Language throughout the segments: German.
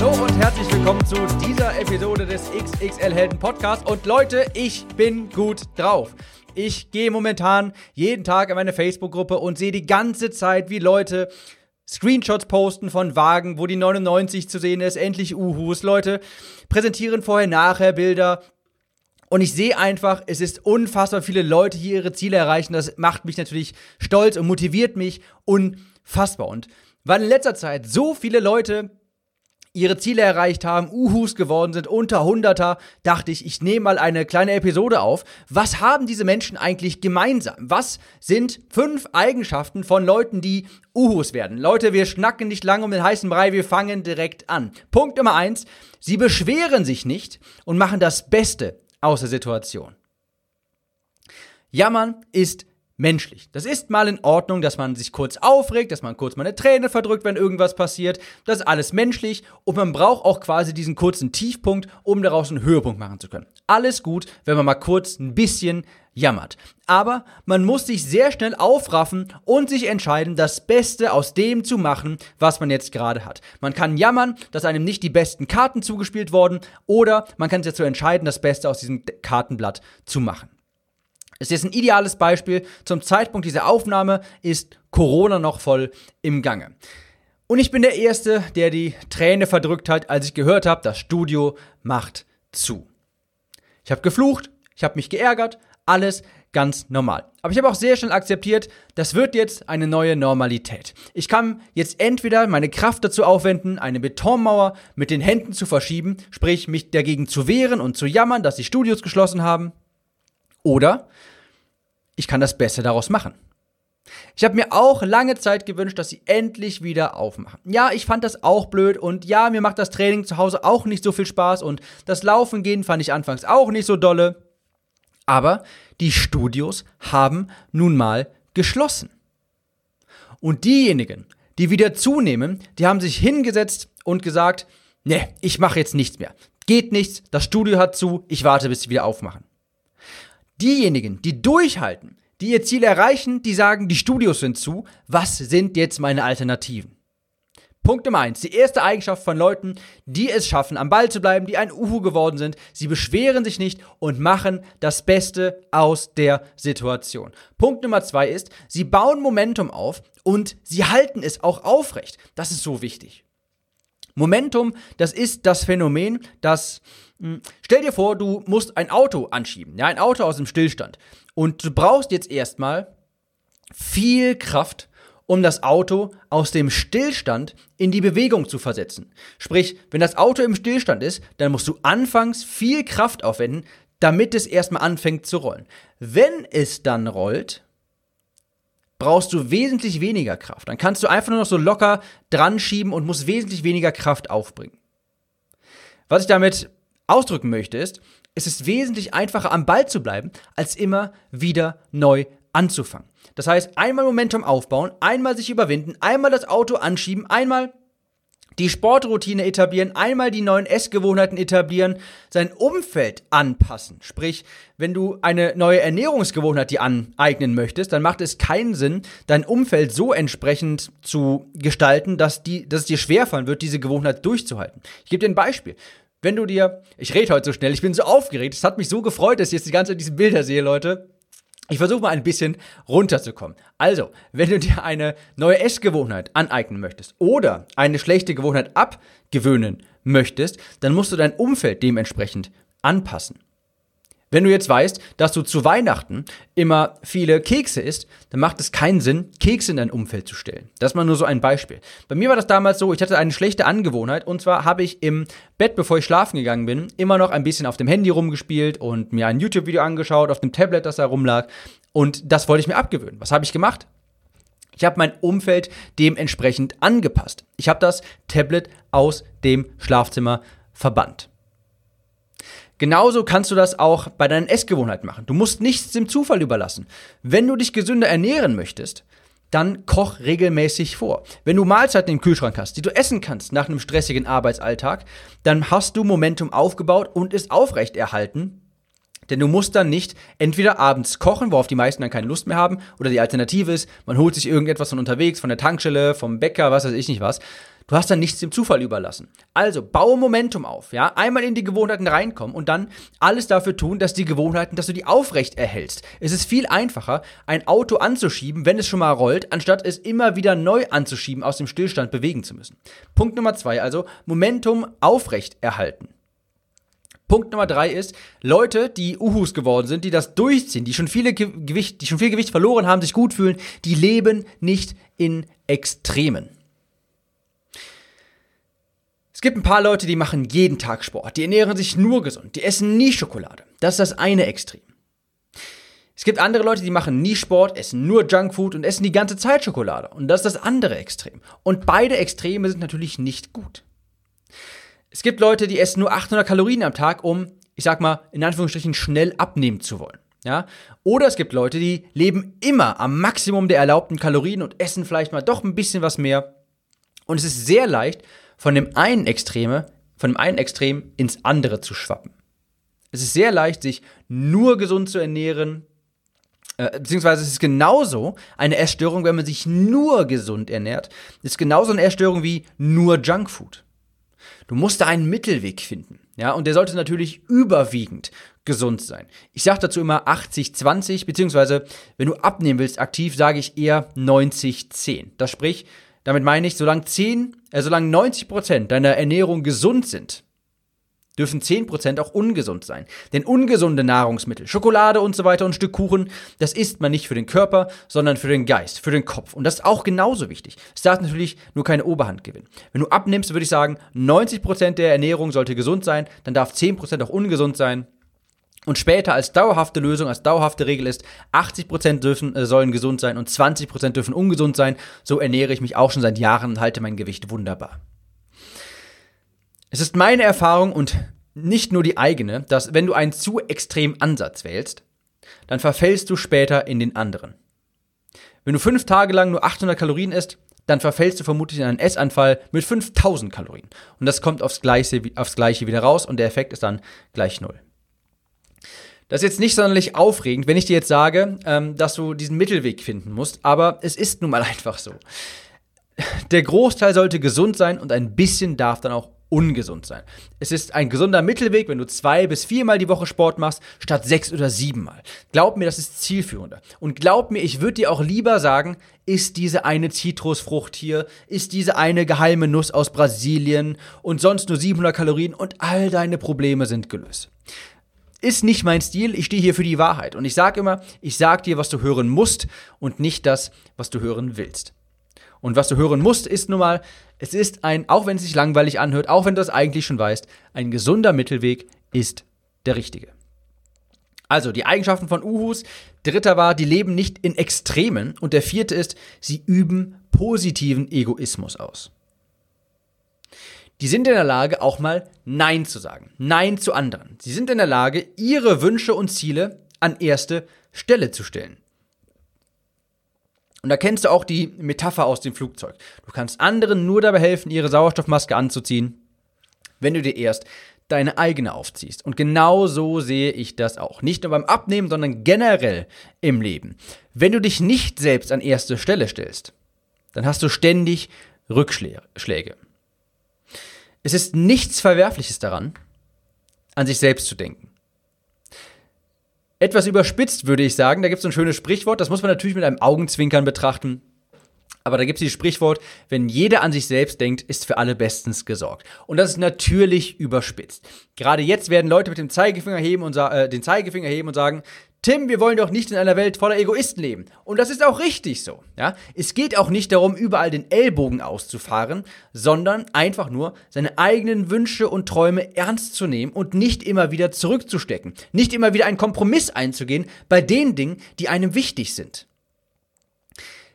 Hallo und herzlich willkommen zu dieser Episode des XXL Helden Podcasts. Und Leute, ich bin gut drauf. Ich gehe momentan jeden Tag in meine Facebook-Gruppe und sehe die ganze Zeit, wie Leute Screenshots posten von Wagen, wo die 99 zu sehen ist, endlich Uhus. Leute präsentieren vorher-nachher Bilder. Und ich sehe einfach, es ist unfassbar viele Leute hier ihre Ziele erreichen. Das macht mich natürlich stolz und motiviert mich unfassbar. Und weil in letzter Zeit so viele Leute ihre Ziele erreicht haben, Uhus geworden sind, unter Hunderter, dachte ich, ich nehme mal eine kleine Episode auf. Was haben diese Menschen eigentlich gemeinsam? Was sind fünf Eigenschaften von Leuten, die Uhus werden? Leute, wir schnacken nicht lange um den heißen Brei, wir fangen direkt an. Punkt Nummer eins, sie beschweren sich nicht und machen das Beste aus der Situation. Jammern ist menschlich. Das ist mal in Ordnung, dass man sich kurz aufregt, dass man kurz mal eine Träne verdrückt, wenn irgendwas passiert. Das ist alles menschlich und man braucht auch quasi diesen kurzen Tiefpunkt, um daraus einen Höhepunkt machen zu können. Alles gut, wenn man mal kurz ein bisschen jammert. Aber man muss sich sehr schnell aufraffen und sich entscheiden, das Beste aus dem zu machen, was man jetzt gerade hat. Man kann jammern, dass einem nicht die besten Karten zugespielt wurden, oder man kann sich dazu entscheiden, das Beste aus diesem Kartenblatt zu machen. Es ist ein ideales Beispiel. Zum Zeitpunkt dieser Aufnahme ist Corona noch voll im Gange. Und ich bin der Erste, der die Träne verdrückt hat, als ich gehört habe, das Studio macht zu. Ich habe geflucht, ich habe mich geärgert, alles ganz normal. Aber ich habe auch sehr schnell akzeptiert, das wird jetzt eine neue Normalität. Ich kann jetzt entweder meine Kraft dazu aufwenden, eine Betonmauer mit den Händen zu verschieben, sprich mich dagegen zu wehren und zu jammern, dass die Studios geschlossen haben, oder ich kann das Beste daraus machen. Ich habe mir auch lange Zeit gewünscht, dass sie endlich wieder aufmachen. Ja, ich fand das auch blöd und ja, mir macht das Training zu Hause auch nicht so viel Spaß und das Laufen gehen fand ich anfangs auch nicht so dolle. Aber die Studios haben nun mal geschlossen. Und diejenigen, die wieder zunehmen, die haben sich hingesetzt und gesagt, ne, ich mache jetzt nichts mehr. Geht nichts, das Studio hat zu, ich warte, bis sie wieder aufmachen. Diejenigen, die durchhalten, die ihr Ziel erreichen, die sagen, die Studios sind zu. Was sind jetzt meine Alternativen? Punkt Nummer eins. Die erste Eigenschaft von Leuten, die es schaffen, am Ball zu bleiben, die ein Uhu geworden sind. Sie beschweren sich nicht und machen das Beste aus der Situation. Punkt Nummer zwei ist, sie bauen Momentum auf und sie halten es auch aufrecht. Das ist so wichtig. Momentum, das ist das Phänomen, das hm, Stell dir vor, du musst ein Auto anschieben, ja, ein Auto aus dem Stillstand. Und du brauchst jetzt erstmal viel Kraft, um das Auto aus dem Stillstand in die Bewegung zu versetzen. Sprich, wenn das Auto im Stillstand ist, dann musst du anfangs viel Kraft aufwenden, damit es erstmal anfängt zu rollen. Wenn es dann rollt, brauchst du wesentlich weniger Kraft. Dann kannst du einfach nur noch so locker dran schieben und musst wesentlich weniger Kraft aufbringen. Was ich damit ausdrücken möchte, ist, es ist wesentlich einfacher am Ball zu bleiben, als immer wieder neu anzufangen. Das heißt, einmal Momentum aufbauen, einmal sich überwinden, einmal das Auto anschieben, einmal die Sportroutine etablieren, einmal die neuen Essgewohnheiten etablieren, sein Umfeld anpassen. Sprich, wenn du eine neue Ernährungsgewohnheit dir aneignen möchtest, dann macht es keinen Sinn, dein Umfeld so entsprechend zu gestalten, dass, die, dass es dir schwerfallen wird, diese Gewohnheit durchzuhalten. Ich gebe dir ein Beispiel. Wenn du dir, ich rede heute so schnell, ich bin so aufgeregt, es hat mich so gefreut, dass ich jetzt die ganze Zeit diese Bilder sehe, Leute. Ich versuche mal ein bisschen runterzukommen. Also, wenn du dir eine neue Essgewohnheit aneignen möchtest oder eine schlechte Gewohnheit abgewöhnen möchtest, dann musst du dein Umfeld dementsprechend anpassen. Wenn du jetzt weißt, dass du zu Weihnachten immer viele Kekse isst, dann macht es keinen Sinn, Kekse in dein Umfeld zu stellen. Das ist mal nur so ein Beispiel. Bei mir war das damals so, ich hatte eine schlechte Angewohnheit und zwar habe ich im Bett, bevor ich schlafen gegangen bin, immer noch ein bisschen auf dem Handy rumgespielt und mir ein YouTube-Video angeschaut, auf dem Tablet, das da rumlag. Und das wollte ich mir abgewöhnen. Was habe ich gemacht? Ich habe mein Umfeld dementsprechend angepasst. Ich habe das Tablet aus dem Schlafzimmer verbannt. Genauso kannst du das auch bei deinen Essgewohnheiten machen. Du musst nichts dem Zufall überlassen. Wenn du dich gesünder ernähren möchtest, dann koch regelmäßig vor. Wenn du Mahlzeiten im Kühlschrank hast, die du essen kannst nach einem stressigen Arbeitsalltag, dann hast du Momentum aufgebaut und es aufrechterhalten. Denn du musst dann nicht entweder abends kochen, worauf die meisten dann keine Lust mehr haben, oder die Alternative ist, man holt sich irgendetwas von unterwegs, von der Tankstelle, vom Bäcker, was weiß ich nicht was. Du hast dann nichts dem Zufall überlassen. Also baue Momentum auf, ja, einmal in die Gewohnheiten reinkommen und dann alles dafür tun, dass die Gewohnheiten, dass du die aufrecht erhältst. Es ist viel einfacher, ein Auto anzuschieben, wenn es schon mal rollt, anstatt es immer wieder neu anzuschieben, aus dem Stillstand bewegen zu müssen. Punkt Nummer zwei, also Momentum aufrecht erhalten. Punkt Nummer drei ist, Leute, die Uhus geworden sind, die das durchziehen, die schon, viele Gewicht, die schon viel Gewicht verloren haben, sich gut fühlen, die leben nicht in Extremen. Es gibt ein paar Leute, die machen jeden Tag Sport, die ernähren sich nur gesund, die essen nie Schokolade. Das ist das eine Extrem. Es gibt andere Leute, die machen nie Sport, essen nur Junkfood und essen die ganze Zeit Schokolade. Und das ist das andere Extrem. Und beide Extreme sind natürlich nicht gut. Es gibt Leute, die essen nur 800 Kalorien am Tag, um, ich sag mal, in Anführungsstrichen schnell abnehmen zu wollen. Ja? Oder es gibt Leute, die leben immer am Maximum der erlaubten Kalorien und essen vielleicht mal doch ein bisschen was mehr. Und es ist sehr leicht, von dem einen Extreme, von dem einen Extrem ins andere zu schwappen. Es ist sehr leicht, sich nur gesund zu ernähren, äh, beziehungsweise es ist genauso eine Essstörung, wenn man sich nur gesund ernährt. Es ist genauso eine Essstörung wie nur Junkfood. Du musst da einen Mittelweg finden. Ja, und der sollte natürlich überwiegend gesund sein. Ich sage dazu immer 80-20, beziehungsweise wenn du abnehmen willst aktiv, sage ich eher 90-10. Das sprich, damit meine ich, solange 10, äh, solange 90% deiner Ernährung gesund sind, dürfen 10% auch ungesund sein. Denn ungesunde Nahrungsmittel, Schokolade und so weiter und Stück Kuchen, das isst man nicht für den Körper, sondern für den Geist, für den Kopf. Und das ist auch genauso wichtig. Es darf natürlich nur keine Oberhand gewinnen. Wenn du abnimmst, würde ich sagen, 90% der Ernährung sollte gesund sein, dann darf 10% auch ungesund sein. Und später als dauerhafte Lösung, als dauerhafte Regel ist, 80% dürfen, äh, sollen gesund sein und 20% dürfen ungesund sein. So ernähre ich mich auch schon seit Jahren und halte mein Gewicht wunderbar. Es ist meine Erfahrung und nicht nur die eigene, dass wenn du einen zu extremen Ansatz wählst, dann verfällst du später in den anderen. Wenn du fünf Tage lang nur 800 Kalorien isst, dann verfällst du vermutlich in einen Essanfall mit 5000 Kalorien. Und das kommt aufs Gleiche, aufs Gleiche wieder raus und der Effekt ist dann gleich null. Das ist jetzt nicht sonderlich aufregend, wenn ich dir jetzt sage, ähm, dass du diesen Mittelweg finden musst, aber es ist nun mal einfach so. Der Großteil sollte gesund sein und ein bisschen darf dann auch ungesund sein. Es ist ein gesunder Mittelweg, wenn du zwei bis viermal die Woche Sport machst, statt sechs oder siebenmal. Glaub mir, das ist zielführender. Und glaub mir, ich würde dir auch lieber sagen, ist diese eine Zitrusfrucht hier, ist diese eine geheime Nuss aus Brasilien und sonst nur 700 Kalorien und all deine Probleme sind gelöst ist nicht mein Stil, ich stehe hier für die Wahrheit. Und ich sage immer, ich sage dir, was du hören musst und nicht das, was du hören willst. Und was du hören musst, ist nun mal, es ist ein, auch wenn es sich langweilig anhört, auch wenn du das eigentlich schon weißt, ein gesunder Mittelweg ist der richtige. Also die Eigenschaften von Uhus. Dritter war, die leben nicht in Extremen. Und der vierte ist, sie üben positiven Egoismus aus die sind in der Lage, auch mal Nein zu sagen. Nein zu anderen. Sie sind in der Lage, ihre Wünsche und Ziele an erste Stelle zu stellen. Und da kennst du auch die Metapher aus dem Flugzeug. Du kannst anderen nur dabei helfen, ihre Sauerstoffmaske anzuziehen, wenn du dir erst deine eigene aufziehst. Und genau so sehe ich das auch. Nicht nur beim Abnehmen, sondern generell im Leben. Wenn du dich nicht selbst an erste Stelle stellst, dann hast du ständig Rückschläge. Es ist nichts Verwerfliches daran, an sich selbst zu denken. Etwas überspitzt würde ich sagen, da gibt es ein schönes Sprichwort, das muss man natürlich mit einem Augenzwinkern betrachten. Aber da gibt es dieses Sprichwort, wenn jeder an sich selbst denkt, ist für alle bestens gesorgt. Und das ist natürlich überspitzt. Gerade jetzt werden Leute mit dem Zeigefinger heben und äh, den Zeigefinger heben und sagen, Tim, wir wollen doch nicht in einer Welt voller Egoisten leben. Und das ist auch richtig so. Ja? Es geht auch nicht darum, überall den Ellbogen auszufahren, sondern einfach nur seine eigenen Wünsche und Träume ernst zu nehmen und nicht immer wieder zurückzustecken. Nicht immer wieder einen Kompromiss einzugehen bei den Dingen, die einem wichtig sind.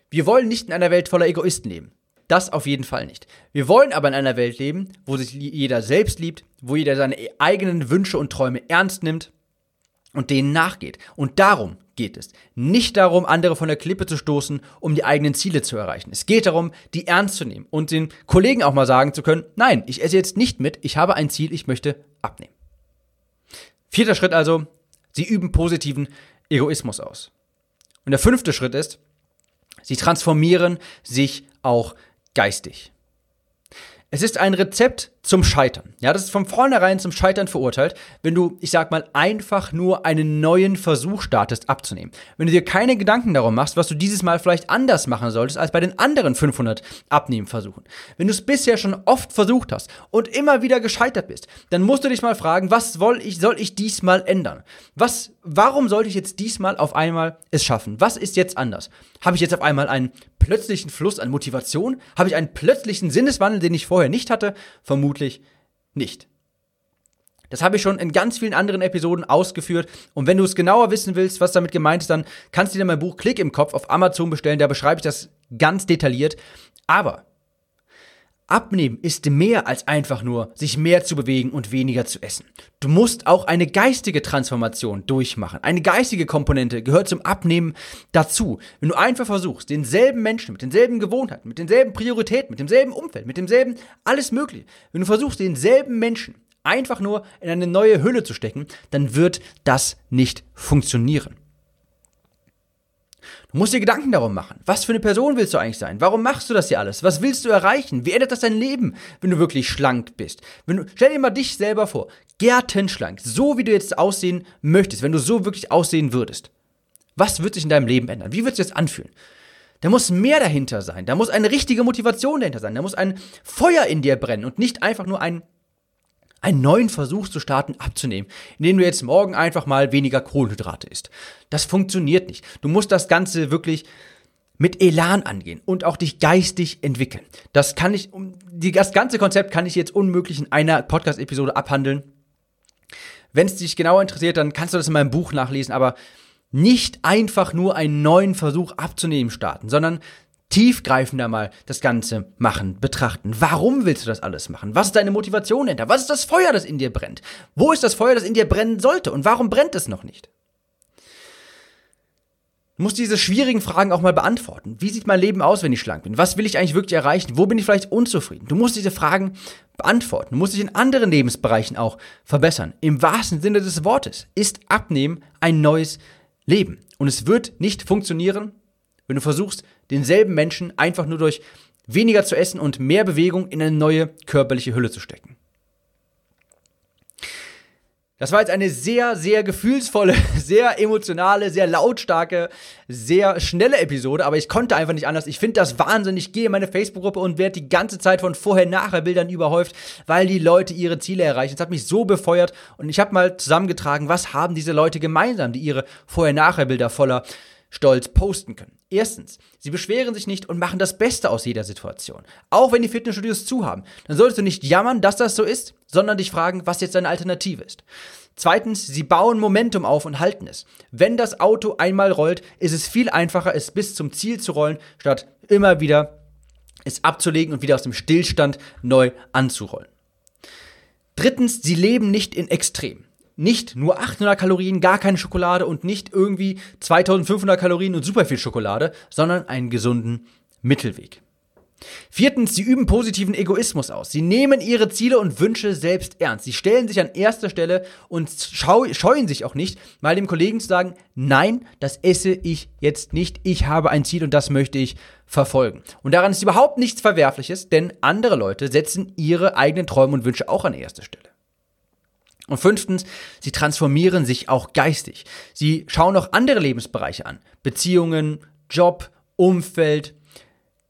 Wir wollen nicht in einer Welt voller Egoisten leben. Das auf jeden Fall nicht. Wir wollen aber in einer Welt leben, wo sich jeder selbst liebt, wo jeder seine eigenen Wünsche und Träume ernst nimmt und denen nachgeht. Und darum geht es. Nicht darum, andere von der Klippe zu stoßen, um die eigenen Ziele zu erreichen. Es geht darum, die ernst zu nehmen und den Kollegen auch mal sagen zu können, nein, ich esse jetzt nicht mit, ich habe ein Ziel, ich möchte abnehmen. Vierter Schritt also, sie üben positiven Egoismus aus. Und der fünfte Schritt ist, sie transformieren sich auch geistig. Es ist ein Rezept zum Scheitern. Ja, das ist von vornherein zum Scheitern verurteilt, wenn du, ich sag mal, einfach nur einen neuen Versuch startest abzunehmen. Wenn du dir keine Gedanken darum machst, was du dieses Mal vielleicht anders machen solltest als bei den anderen 500 Abnehmversuchen. Wenn du es bisher schon oft versucht hast und immer wieder gescheitert bist, dann musst du dich mal fragen, was soll ich, soll ich diesmal ändern? Was, warum sollte ich jetzt diesmal auf einmal es schaffen? Was ist jetzt anders? Habe ich jetzt auf einmal einen plötzlichen Fluss an Motivation? Habe ich einen plötzlichen Sinneswandel, den ich vorher nicht hatte? Vermutlich nicht. Das habe ich schon in ganz vielen anderen Episoden ausgeführt. Und wenn du es genauer wissen willst, was damit gemeint ist, dann kannst du dir mein Buch Klick im Kopf auf Amazon bestellen. Da beschreibe ich das ganz detailliert. Aber Abnehmen ist mehr als einfach nur, sich mehr zu bewegen und weniger zu essen. Du musst auch eine geistige Transformation durchmachen. Eine geistige Komponente gehört zum Abnehmen dazu. Wenn du einfach versuchst, denselben Menschen mit denselben Gewohnheiten, mit denselben Prioritäten, mit demselben Umfeld, mit demselben alles Mögliche, wenn du versuchst, denselben Menschen einfach nur in eine neue Hülle zu stecken, dann wird das nicht funktionieren. Du musst dir Gedanken darum machen. Was für eine Person willst du eigentlich sein? Warum machst du das hier alles? Was willst du erreichen? Wie ändert das dein Leben, wenn du wirklich schlank bist? Wenn du, stell dir mal dich selber vor. Gärtenschlank. So wie du jetzt aussehen möchtest, wenn du so wirklich aussehen würdest. Was wird sich in deinem Leben ändern? Wie wird es jetzt anfühlen? Da muss mehr dahinter sein. Da muss eine richtige Motivation dahinter sein. Da muss ein Feuer in dir brennen und nicht einfach nur ein einen neuen Versuch zu starten, abzunehmen, indem du jetzt morgen einfach mal weniger Kohlenhydrate isst. Das funktioniert nicht. Du musst das Ganze wirklich mit Elan angehen und auch dich geistig entwickeln. Das kann ich, das ganze Konzept kann ich jetzt unmöglich in einer Podcast-Episode abhandeln. Wenn es dich genauer interessiert, dann kannst du das in meinem Buch nachlesen, aber nicht einfach nur einen neuen Versuch abzunehmen starten, sondern tiefgreifender mal das Ganze machen, betrachten. Warum willst du das alles machen? Was ist deine Motivation hinter? Was ist das Feuer, das in dir brennt? Wo ist das Feuer, das in dir brennen sollte? Und warum brennt es noch nicht? Du musst diese schwierigen Fragen auch mal beantworten. Wie sieht mein Leben aus, wenn ich schlank bin? Was will ich eigentlich wirklich erreichen? Wo bin ich vielleicht unzufrieden? Du musst diese Fragen beantworten. Du musst dich in anderen Lebensbereichen auch verbessern. Im wahrsten Sinne des Wortes ist Abnehmen ein neues Leben. Und es wird nicht funktionieren, wenn du versuchst, denselben Menschen einfach nur durch weniger zu essen und mehr Bewegung in eine neue körperliche Hülle zu stecken. Das war jetzt eine sehr, sehr gefühlsvolle, sehr emotionale, sehr lautstarke, sehr schnelle Episode, aber ich konnte einfach nicht anders. Ich finde das wahnsinnig. Ich gehe in meine Facebook-Gruppe und werde die ganze Zeit von Vorher-Nachher-Bildern überhäuft, weil die Leute ihre Ziele erreichen. Das hat mich so befeuert und ich habe mal zusammengetragen, was haben diese Leute gemeinsam, die ihre Vorher-Nachher-Bilder voller stolz posten können. Erstens, sie beschweren sich nicht und machen das Beste aus jeder Situation. Auch wenn die Fitnessstudios zu haben, dann solltest du nicht jammern, dass das so ist, sondern dich fragen, was jetzt deine Alternative ist. Zweitens, sie bauen Momentum auf und halten es. Wenn das Auto einmal rollt, ist es viel einfacher, es bis zum Ziel zu rollen, statt immer wieder es abzulegen und wieder aus dem Stillstand neu anzurollen. Drittens, sie leben nicht in Extrem nicht nur 800 Kalorien, gar keine Schokolade und nicht irgendwie 2500 Kalorien und super viel Schokolade, sondern einen gesunden Mittelweg. Viertens, sie üben positiven Egoismus aus. Sie nehmen ihre Ziele und Wünsche selbst ernst. Sie stellen sich an erster Stelle und scheuen sich auch nicht, mal dem Kollegen zu sagen, nein, das esse ich jetzt nicht. Ich habe ein Ziel und das möchte ich verfolgen. Und daran ist überhaupt nichts Verwerfliches, denn andere Leute setzen ihre eigenen Träume und Wünsche auch an erster Stelle. Und fünftens, sie transformieren sich auch geistig. Sie schauen auch andere Lebensbereiche an. Beziehungen, Job, Umfeld,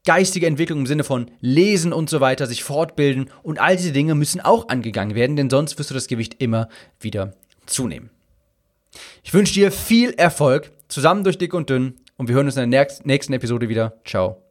geistige Entwicklung im Sinne von Lesen und so weiter, sich fortbilden und all diese Dinge müssen auch angegangen werden, denn sonst wirst du das Gewicht immer wieder zunehmen. Ich wünsche dir viel Erfolg, zusammen durch dick und dünn und wir hören uns in der nächsten Episode wieder. Ciao.